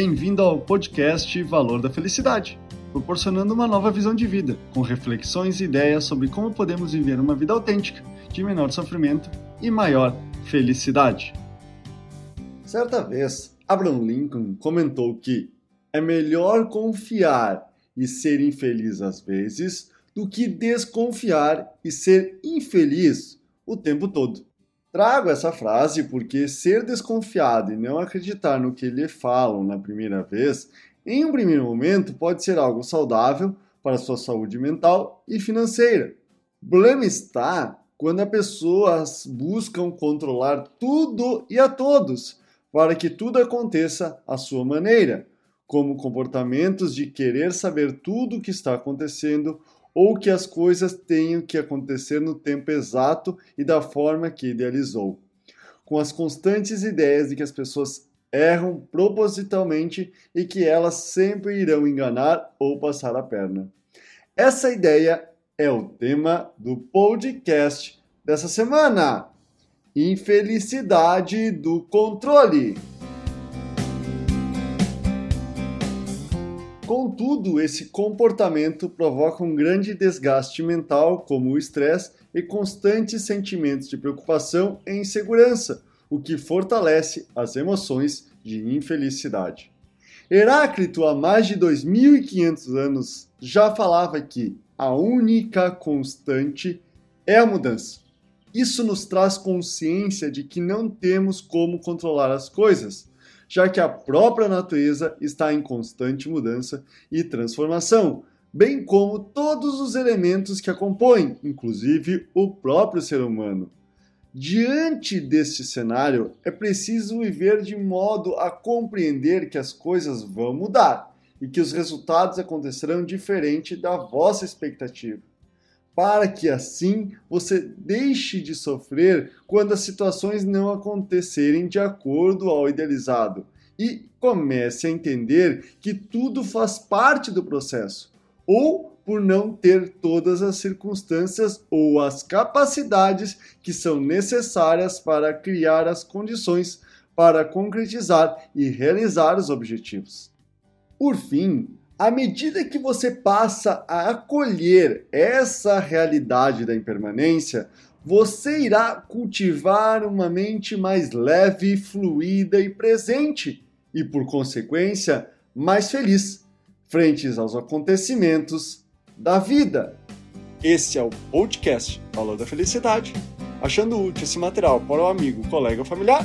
Bem-vindo ao podcast Valor da Felicidade, proporcionando uma nova visão de vida, com reflexões e ideias sobre como podemos viver uma vida autêntica, de menor sofrimento e maior felicidade. Certa vez, Abraham Lincoln comentou que é melhor confiar e ser infeliz às vezes do que desconfiar e ser infeliz o tempo todo. Trago essa frase porque ser desconfiado e não acreditar no que lhe falam na primeira vez, em um primeiro momento, pode ser algo saudável para sua saúde mental e financeira. O problema está quando as pessoas buscam controlar tudo e a todos para que tudo aconteça à sua maneira, como comportamentos de querer saber tudo o que está acontecendo ou que as coisas tenham que acontecer no tempo exato e da forma que idealizou. Com as constantes ideias de que as pessoas erram propositalmente e que elas sempre irão enganar ou passar a perna. Essa ideia é o tema do podcast dessa semana. Infelicidade do controle. Contudo, esse comportamento provoca um grande desgaste mental, como o estresse e constantes sentimentos de preocupação e insegurança, o que fortalece as emoções de infelicidade. Heráclito, há mais de 2500 anos, já falava que a única constante é a mudança. Isso nos traz consciência de que não temos como controlar as coisas, já que a própria natureza está em constante mudança e transformação, bem como todos os elementos que a compõem, inclusive o próprio ser humano. Diante deste cenário, é preciso viver de modo a compreender que as coisas vão mudar e que os resultados acontecerão diferente da vossa expectativa para que assim você deixe de sofrer quando as situações não acontecerem de acordo ao idealizado e comece a entender que tudo faz parte do processo, ou por não ter todas as circunstâncias ou as capacidades que são necessárias para criar as condições para concretizar e realizar os objetivos. Por fim, à medida que você passa a acolher essa realidade da impermanência, você irá cultivar uma mente mais leve, fluida e presente, e por consequência, mais feliz frente aos acontecimentos da vida. Esse é o podcast Valor da Felicidade. Achando útil esse material para o amigo, colega ou familiar,